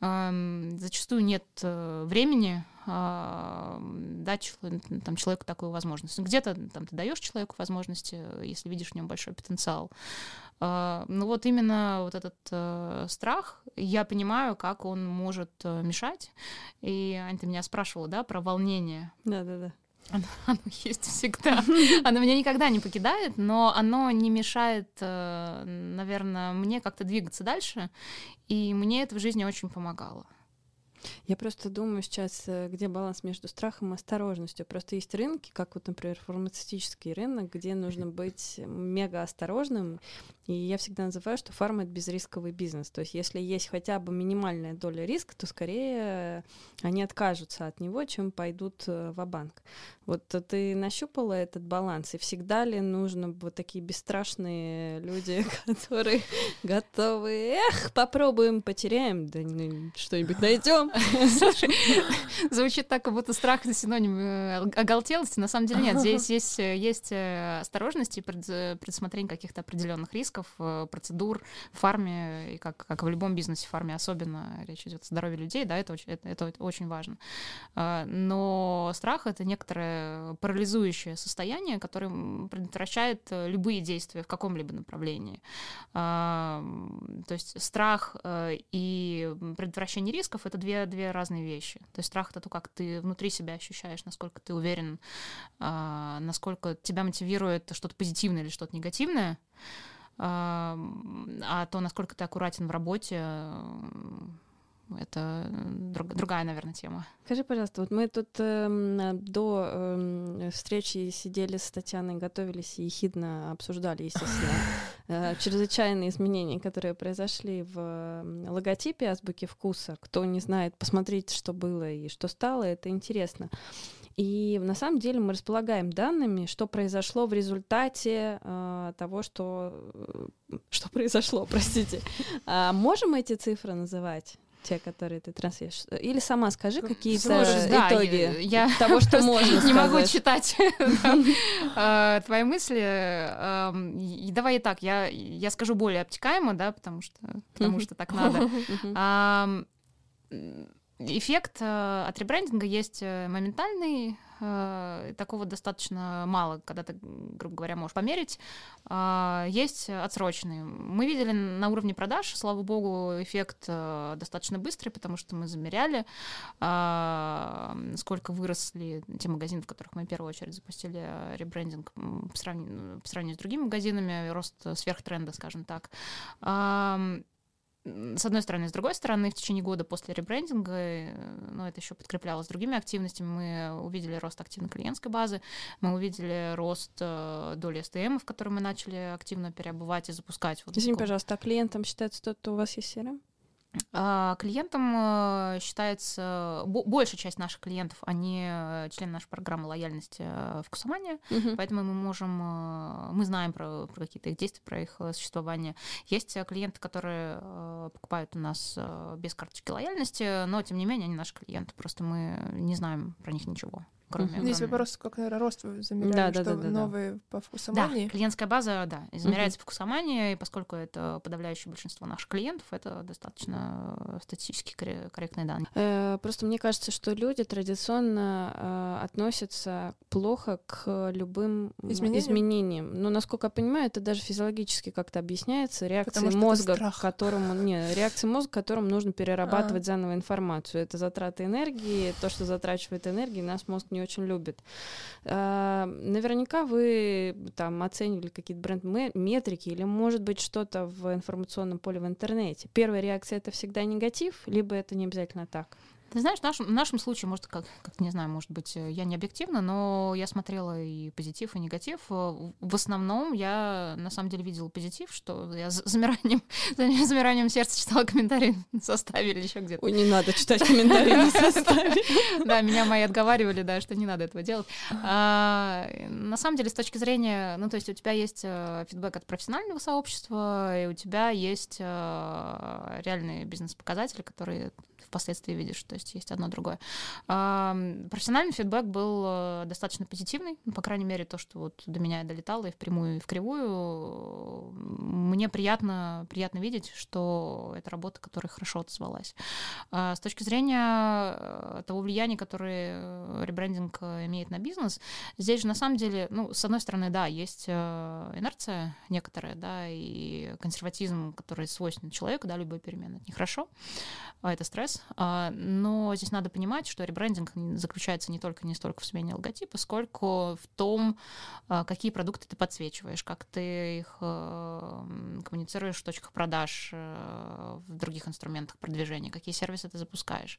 эм, зачастую нет э, времени а, дать там, человеку такую возможность. Где-то там, ты даешь человеку возможности, если видишь в нем большой потенциал. А, ну вот именно вот этот э, страх, я понимаю, как он может э, мешать. И Ань, ты меня спрашивала, да, про волнение. Да-да-да. Оно, оно есть всегда. Оно меня никогда не покидает, но оно не мешает, э, наверное, мне как-то двигаться дальше. И мне это в жизни очень помогало. Я просто думаю сейчас, э, где баланс между страхом и осторожностью. Просто есть рынки, как вот, например, фармацевтический рынок, где нужно быть мега осторожным. И я всегда называю, что фарма — это безрисковый бизнес. То есть если есть хотя бы минимальная доля риска, то скорее они откажутся от него, чем пойдут э, в банк Вот ты нащупала этот баланс, и всегда ли нужно вот такие бесстрашные люди, которые готовы, эх, попробуем, потеряем, да ну, что-нибудь найдем. Слушай, звучит так, как будто страх это синоним э, оголтелости. На самом деле нет. Здесь есть, э, есть э, осторожность и предусмотрение каких-то определенных рисков, процедур в фарме, и как, как в любом бизнесе в фарме особенно речь идет о здоровье людей, да, это, очень, это, это очень важно. А, но страх — это некоторое парализующее состояние, которое предотвращает любые действия в каком-либо направлении. А, то есть страх и предотвращение рисков — это две две разные вещи. То есть страх — это то, как ты внутри себя ощущаешь, насколько ты уверен, а, насколько тебя мотивирует что-то позитивное или что-то негативное, а, а то, насколько ты аккуратен в работе, это друг, другая, наверное, тема. Скажи, пожалуйста, вот мы тут э, до э, встречи сидели с Татьяной, готовились и ехидно обсуждали, естественно, э, чрезвычайные изменения, которые произошли в логотипе азбуки вкуса. Кто не знает, посмотрите, что было и что стало, это интересно. И на самом деле мы располагаем данными, что произошло в результате э, того, что что произошло, простите. А можем эти цифры называть? Те, которые ты транслируешь? Или сама скажи какие-то итоги я того, что можно Не могу читать а, твои мысли. Давай и так, я скажу более обтекаемо, да, потому что потому что так надо. Эффект э, от ребрендинга есть э, моментальный, такого достаточно мало, когда ты, грубо говоря, можешь померить. Э, есть отсрочный. Мы видели на уровне продаж, слава богу, эффект э, достаточно быстрый, потому что мы замеряли, э, сколько выросли те магазины, в которых мы в первую очередь запустили ребрендинг по сравнению, по сравнению с другими магазинами, рост сверхтренда, скажем так. С одной стороны, с другой стороны, в течение года после ребрендинга, э, ну, это еще подкреплялось другими активностями, мы увидели рост активной клиентской базы, мы увидели рост э, доли STM, в которой мы начали активно переобувать и запускать. Вот Извини, пожалуйста, а клиентом считается тот, кто у вас есть CRM? А, клиентом э, считается большая часть наших клиентов, они э, члены нашей программы лояльности э, вкусомания, угу. поэтому мы можем, мы знаем про, про какие-то их действия, про их существование. Есть клиенты, которые покупают у нас без карточки лояльности, но тем не менее они наши клиенты, просто мы не знаем про них ничего кроме... Здесь кроме... вопрос, как, наверное, рост вы замеряли, да, что да, да, новые да. по вкусомании? Да, клиентская база, да, измеряется угу. по вкусомании, и поскольку это подавляющее большинство наших клиентов, это достаточно э, статистически корректные данные. Э, просто мне кажется, что люди традиционно э, относятся плохо к любым изменениям. изменениям. Но, насколько я понимаю, это даже физиологически как-то объясняется. Реакция мозга, которому... Не, реакция мозга, которому нужно перерабатывать а. заново информацию. Это затраты энергии, то, что затрачивает энергии, нас мозг не не очень любит. А, наверняка вы там оценивали какие-то бренд-метрики или, может быть, что-то в информационном поле в интернете. Первая реакция — это всегда негатив, либо это не обязательно так? Ты знаешь, в нашем, в нашем случае, может, как, как, не знаю, может быть, э, я не объективна, но я смотрела и позитив, и негатив. Э, в основном я, на самом деле, видела позитив, что я с замиранием, замиранием сердца читала комментарии в составе или еще где-то. Ой, не надо читать комментарии на составе. Да, меня мои отговаривали, да, что не надо этого делать. А, на самом деле, с точки зрения, ну, то есть у тебя есть э, фидбэк от профессионального сообщества, и у тебя есть реальные бизнес-показатели, которые впоследствии видишь, то есть есть одно другое. Профессиональный фидбэк был э, достаточно позитивный, ну, по крайней мере, то, что вот до меня долетало и в прямую, и в кривую. Мне приятно, приятно видеть, что это работа, которая хорошо отозвалась. А с точки зрения э, того влияния, которое э, ребрендинг имеет на бизнес, здесь же на самом деле, ну, с одной стороны, да, есть инерция некоторая, да, и консерватизм, который свойственен человеку, да, любой перемены, это нехорошо, а это стресс, а, но здесь надо понимать, что ребрендинг заключается не только не столько в смене логотипа, сколько в том, а, какие продукты ты подсвечиваешь, как ты их а, коммуницируешь в точках продаж, в других инструментах продвижения, какие сервисы ты запускаешь.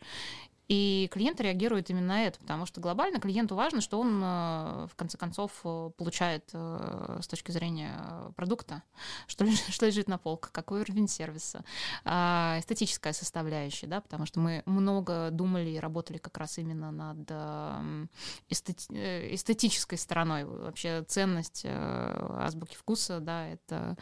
И клиенты реагируют именно на это, потому что глобально клиенту важно, что он в конце концов получает с точки зрения продукта, что что лежит на полках, какой уровень сервиса, эстетическая составляющая, да, потому что мы много думали и работали как раз именно над эстети- э, эстетической стороной. Вообще ценность э, азбуки вкуса, да, это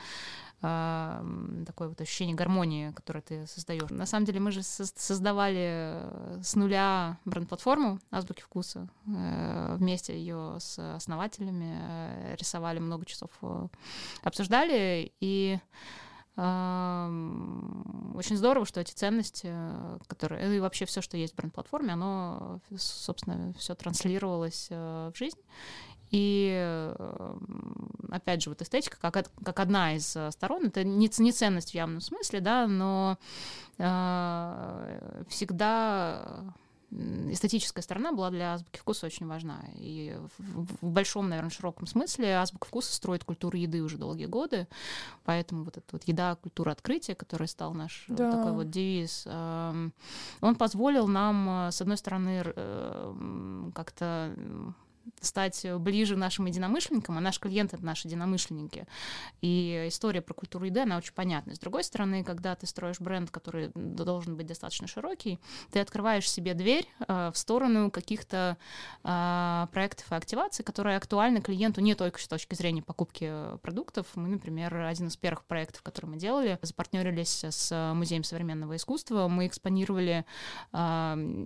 такое вот ощущение гармонии, которое ты создаешь. На самом деле мы же создавали э, с нуля бренд-платформу Азбуки вкуса, вместе ее с основателями, рисовали много часов, обсуждали, и очень здорово, что эти ценности, которые и вообще все, что есть в бренд-платформе, оно, собственно, все транслировалось э, в жизнь. И опять же, вот эстетика как, как одна из э, сторон, это не, не ценность в явном смысле, да, но э, всегда эстетическая сторона была для азбуки вкуса очень важна. И в, большом, наверное, широком смысле азбука вкуса строит культуру еды уже долгие годы. Поэтому вот эта вот еда, культура открытия, который стал наш да. такой вот девиз, эм, он позволил нам, э, с одной стороны, э, как-то стать ближе нашим единомышленникам, а наш клиент — это наши единомышленники. И история про культуру еды, она очень понятна. С другой стороны, когда ты строишь бренд, который должен быть достаточно широкий, ты открываешь себе дверь э, в сторону каких-то э, проектов и активаций, которые актуальны клиенту не только с точки зрения покупки продуктов. Мы, например, один из первых проектов, который мы делали, запартнерились с Музеем современного искусства. Мы экспонировали э,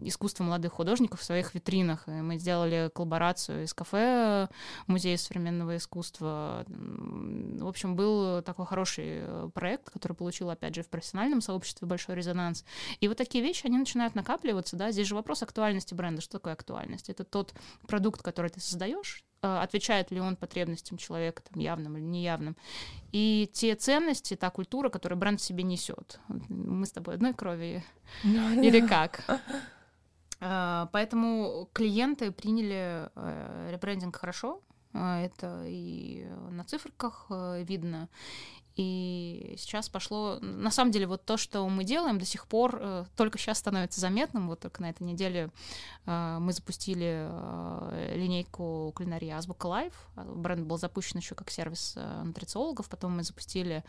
искусство молодых художников в своих витринах. И мы сделали коллаборацию из кафе Музея современного искусства. В общем, был такой хороший э, проект, который получил, опять же, в профессиональном сообществе большой резонанс. И вот такие вещи, они начинают накапливаться, да, здесь же вопрос актуальности бренда. Что такое актуальность? Это тот продукт, который ты создаешь, э, отвечает ли он потребностям человека, там, явным или неявным. И те ценности, та культура, которую бренд в себе несет. Мы с тобой одной крови или как? А, поэтому клиенты приняли э, ребрендинг хорошо, а, это и на циферках э, видно. И сейчас пошло... На самом деле, вот то, что мы делаем, до сих пор э, только сейчас становится заметным. Вот только на этой неделе э, мы запустили э, линейку кулинарии Азбука Лайф. Бренд был запущен еще как сервис нутрициологов. Потом мы запустили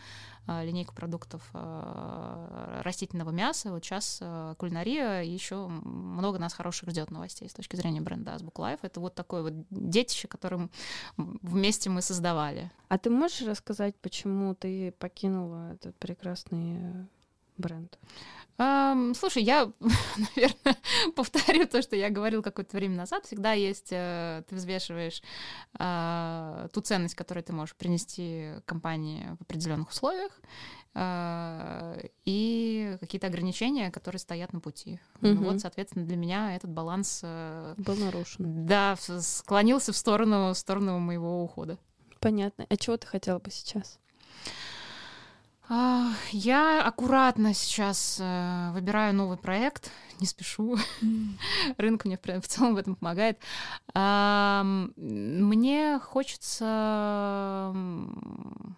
линейку продуктов растительного мяса. Вот сейчас кулинария, и еще много нас хороших ждет новостей с точки зрения бренда Азбука Лайф. Это вот такое вот детище, которым вместе мы создавали. А ты можешь рассказать, почему ты покинула этот прекрасный э, бренд? Um, слушай, я, наверное, повторю то, что я говорил какое-то время назад. Всегда есть, uh, ты взвешиваешь uh, ту ценность, которую ты можешь принести компании в определенных условиях, uh, и какие-то ограничения, которые стоят на пути. Mm-hmm. Ну, вот, соответственно, для меня этот баланс был нарушен. Да, склонился в сторону, в сторону моего ухода. Понятно. А чего ты хотела бы сейчас? Я аккуратно сейчас э, выбираю новый проект, не спешу. Рынок мне в целом в этом помогает. Мне хочется,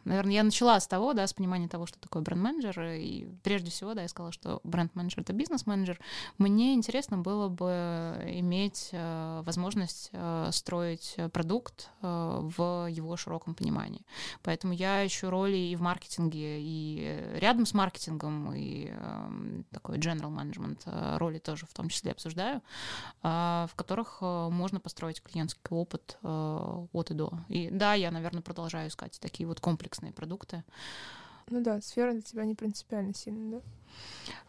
наверное, я начала с того, да, с понимания того, что такое бренд-менеджер, и прежде всего, да, я сказала, что бренд-менеджер — это бизнес-менеджер. Мне интересно было бы иметь э, возможность э, строить продукт в его широком понимании. Поэтому я ищу роли и в маркетинге, и рядом с маркетингом, и э, такой general management э, роли тоже в том числе обсуждаю, э, в которых э, можно построить клиентский опыт э, от и до. И да, я, наверное, продолжаю искать такие вот комплексные продукты. Ну да, сфера для тебя не принципиально сильно, да?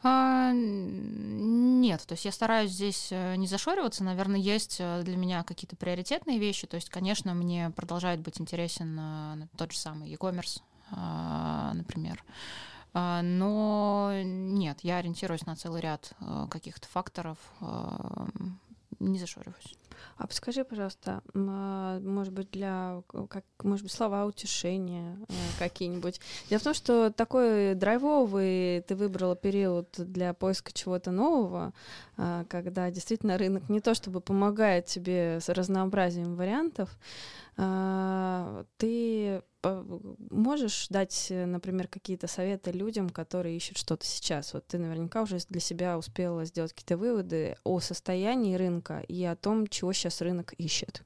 А, нет, то есть я стараюсь здесь э, не зашориваться. Наверное, есть для меня какие-то приоритетные вещи. То есть, конечно, мне продолжает быть интересен тот же самый e-commerce, а, например. А, но нет, я ориентируюсь на целый ряд а, каких-то факторов, не зашориваюсь. А подскажи, пожалуйста, может быть, для, как, может быть, слова утешения э, какие-нибудь. Дело в том, что такой драйвовый ты выбрала период для поиска чего-то нового, когда действительно рынок не то чтобы помогает тебе с разнообразием вариантов, ты можешь дать, э, например, какие-то советы людям, которые ищут что-то сейчас? Вот ты наверняка уже для себя успела сделать какие-то выводы о состоянии рынка и о том, чего сейчас рынок ищет.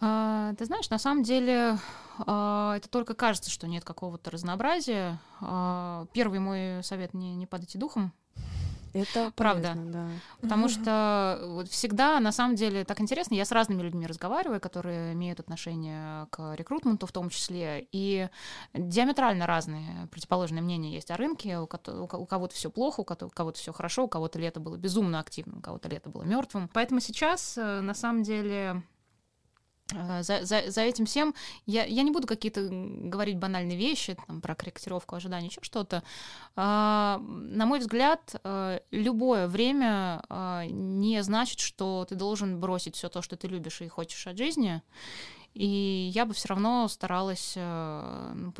А, ты знаешь, на самом деле а, это только кажется, что нет какого-то разнообразия. А, первый мой совет не, не падайте духом, это правда, да. Потому что вот всегда, на самом деле, так интересно. Я с разными людьми разговариваю, которые имеют отношение к рекрутменту в том числе, и диаметрально разные противоположные мнения есть о рынке. У, у кого-то все плохо, у кого-то все хорошо, у кого-то лето было безумно активным, у кого-то лето было мертвым. Поэтому сейчас, э, на самом деле, за, за, за этим всем я, я не буду какие-то говорить банальные вещи там, про корректировку ожиданий, еще что-то. А, на мой взгляд, э, любое время а, не значит, что ты должен бросить все то, что ты любишь и хочешь от жизни. И я бы все равно старалась, э,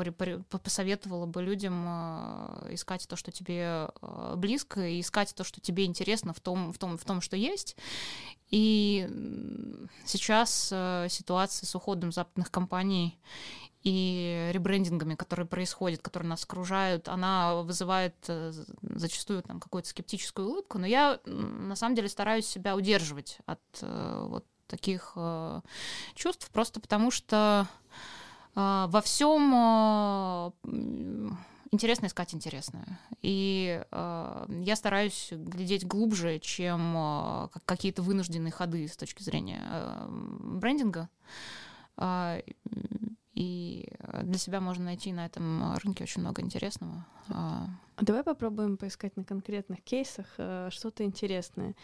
посоветовала бы людям искать то, что тебе близко, и искать то, что тебе интересно в том, в том, в том что есть. И сейчас э, ситуация с уходом западных компаний и ребрендингами, которые происходят, которые нас окружают, она вызывает э, зачастую там какую-то скептическую улыбку, но я на самом деле стараюсь себя удерживать от э, вот таких чувств, просто потому что во всем интересно искать интересное. И э, я стараюсь глядеть глубже, чем э, какие-то вынужденные ходы с точки зрения э, брендинга. Э, и для себя можно найти на этом рынке очень много интересного. А давай попробуем поискать на конкретных кейсах э, что-то интересное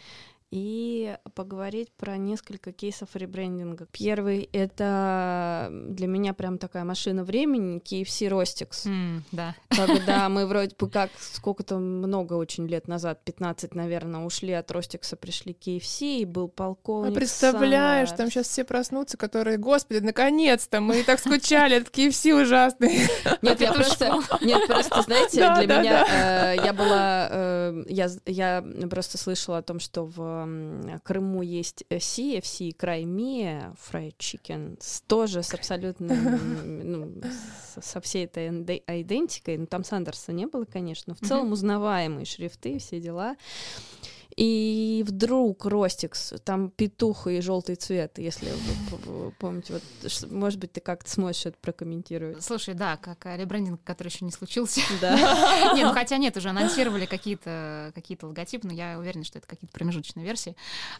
и поговорить про несколько кейсов ребрендинга. Первый — это для меня прям такая машина времени, KFC Rostix. Mm, да. Когда мы вроде бы как сколько-то много очень лет назад, 15, наверное, ушли от Ростикса, пришли к KFC, и был полковник А представляешь, Саммерс. там сейчас все проснутся, которые, господи, наконец-то, мы так скучали, этот KFC ужасный. Нет, я просто, нет, просто, знаете, для меня, э, я была, э, я просто слышала о том, что в Крыму есть CFC, Краймия, fried chicken, тоже с абсолютно, ну, со, со всей этой идентикой. Ну, там Сандерса не было, конечно, но в целом узнаваемые шрифты, все дела. И вдруг Ростикс, там петух и желтый цвет, если вы помните. Вот, может быть, ты как-то сможешь это прокомментировать. Слушай, да, как ребрендинг, который еще не случился. Да. Нет, ну хотя нет, уже анонсировали какие-то какие логотипы, но я уверена, что это какие-то промежуточные версии.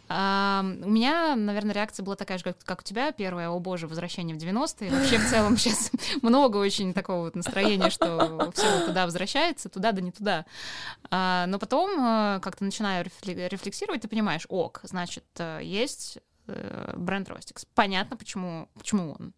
А, у меня, наверное, реакция была такая же, как, у тебя. Первая, о боже, возвращение в 90-е. Вообще в целом сейчас много очень такого вот настроения, что все туда возвращается, туда да не туда. А, но потом э, как-то начинаю рефлексировать, ты понимаешь, ок, значит, э, есть э, бренд Rostix. Понятно, почему, почему он.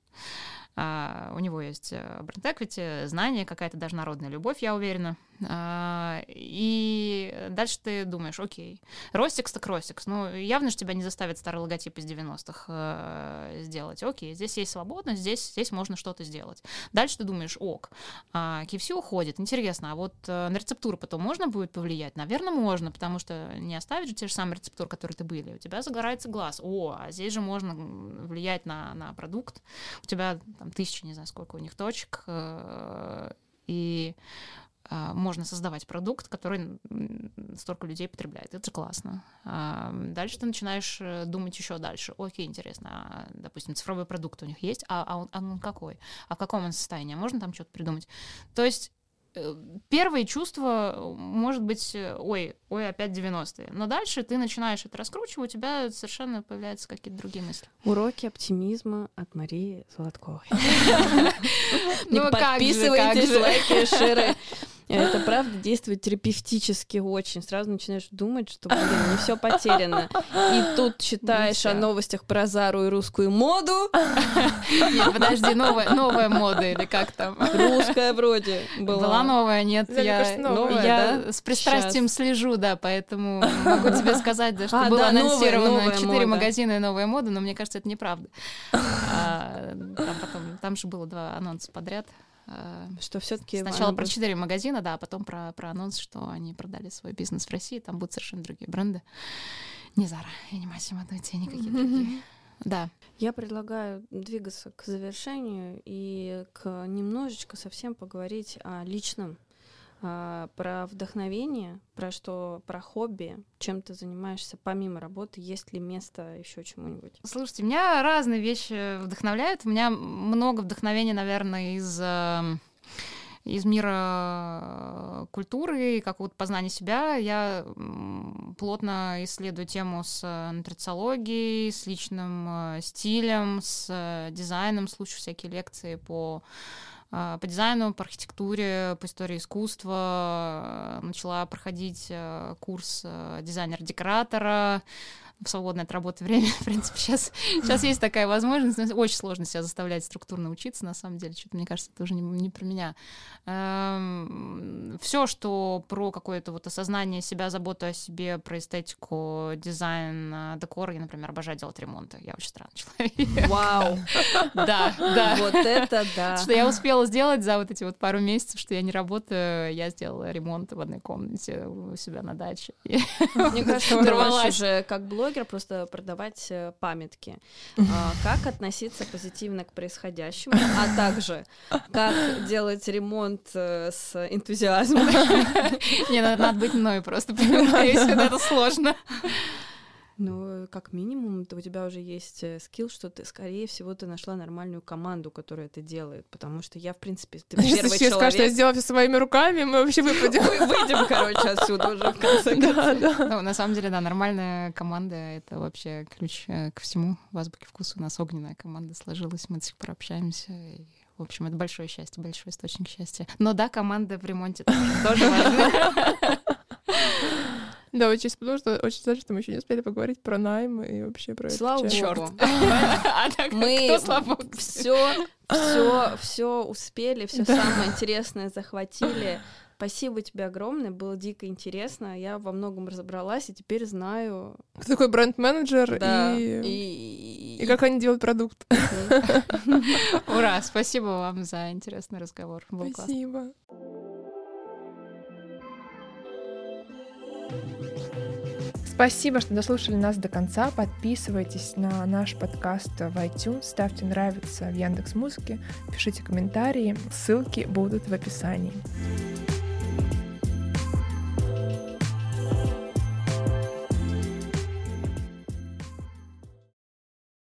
А, у него есть э, бренд equity, знание, какая-то даже народная любовь, я уверена. А, и дальше ты думаешь, окей, Ростикс так Ростикс. Ну, явно же тебя не заставит старый логотип из 90-х э, сделать. Окей, здесь есть свобода, здесь, здесь можно что-то сделать. Дальше ты думаешь, ок, а, KFC уходит. Интересно, а вот э, на рецептуру потом можно будет повлиять? Наверное, можно, потому что не оставить же те же самые рецептуры, которые ты были. У тебя загорается глаз. О, а здесь же можно влиять на, на продукт. У тебя там тысячи, не знаю, сколько у них точек. Э, и а, можно создавать продукт, который столько людей потребляет. Это классно. А, дальше ты начинаешь э, думать еще дальше. Окей, интересно, а, допустим, цифровой продукт у них есть, а, а, он, а он какой? А в каком он состоянии? Можно там что-то придумать? То есть э, первые чувства, э, может быть, ой, ой, опять 90-е. Но дальше ты начинаешь это раскручивать, у тебя совершенно появляются какие-то другие мысли. Уроки оптимизма от Марии Золотковой. Ну, подписывайтесь, лайки, шеры. Это правда действует терапевтически очень. Сразу начинаешь думать, что, блин, не все потеряно. И тут читаешь о новостях про Зару и русскую моду. Нет, подожди, новая, новая мода или как там? Русская вроде была. Была новая, нет, я, новая, я да? с пристрастием Сейчас. слежу, да, поэтому могу тебе сказать, да, что а, было да, анонсировано четыре магазина и новая мода, но мне кажется, это неправда. А, там потом, там же было два анонса подряд. Э, что все-таки сначала про четыре магазина, да, а потом про, про анонс, что они продали свой бизнес в России, там будут совершенно другие бренды. Не Зара, и не Массимо Дути, никакие другие. Да. Я предлагаю двигаться к завершению и к немножечко совсем поговорить о личном про вдохновение, про что, про хобби, чем ты занимаешься помимо работы, есть ли место еще чему-нибудь? Слушайте, меня разные вещи вдохновляют. У меня много вдохновения, наверное, из эм, из мира культуры, как вот познание себя. Я плотно исследую тему с нутрициологией, с личным э, стилем, с э, дизайном, слушаю всякие лекции по а, по дизайну, по архитектуре, по истории искусства. Начала проходить э, курс дизайнер-декоратора, в свободное от работы время. В принципе, сейчас, сейчас есть такая возможность. Но очень сложно себя заставлять структурно учиться, на самом деле. Что-то, мне кажется, это уже не, не про меня. Эм, все, что про какое-то вот осознание себя, заботу о себе, про эстетику, дизайн, э, декор. Я, например, обожаю делать ремонты. Я очень странный человек. Вау! Да, да. Вот это да. Что я успела сделать за вот эти вот пару месяцев, что я не работаю, я сделала ремонт в одной комнате у себя на даче. Мне кажется, ты уже как блогер блогер, просто продавать э, памятки. А, как относиться позитивно к происходящему, а также как делать ремонт э, с энтузиазмом. Не, надо быть мной просто, понимаешь, это сложно. Ну, как минимум, то у тебя уже есть э, скилл, что ты, скорее всего, ты нашла нормальную команду, которая это делает. Потому что я, в принципе, ты первый Если человек... скажешь, что я сделала все своими руками, мы вообще выпадем. Выйдем, короче, отсюда уже, в конце концов. Ну, на самом деле, да, нормальная команда — это вообще ключ э, к всему. В азбуке вкуса у нас огненная команда сложилась, мы до сих пор общаемся. И в общем, это большое счастье, большой источник счастья. Но да, команда в ремонте тоже важна. Да, очень потому что очень жаль, что мы еще не успели поговорить про найм и вообще про Слава это. Богу. А мы все, все, все успели, все самое интересное захватили. Спасибо тебе огромное, было дико интересно. Я во многом разобралась и теперь знаю. Кто такой бренд-менеджер да, и... И... и как они делают продукт. Ура! Спасибо вам за интересный разговор. Спасибо. Спасибо, что дослушали нас до конца. Подписывайтесь на наш подкаст в iTunes, ставьте нравится в Яндекс Музыке, пишите комментарии, ссылки будут в описании.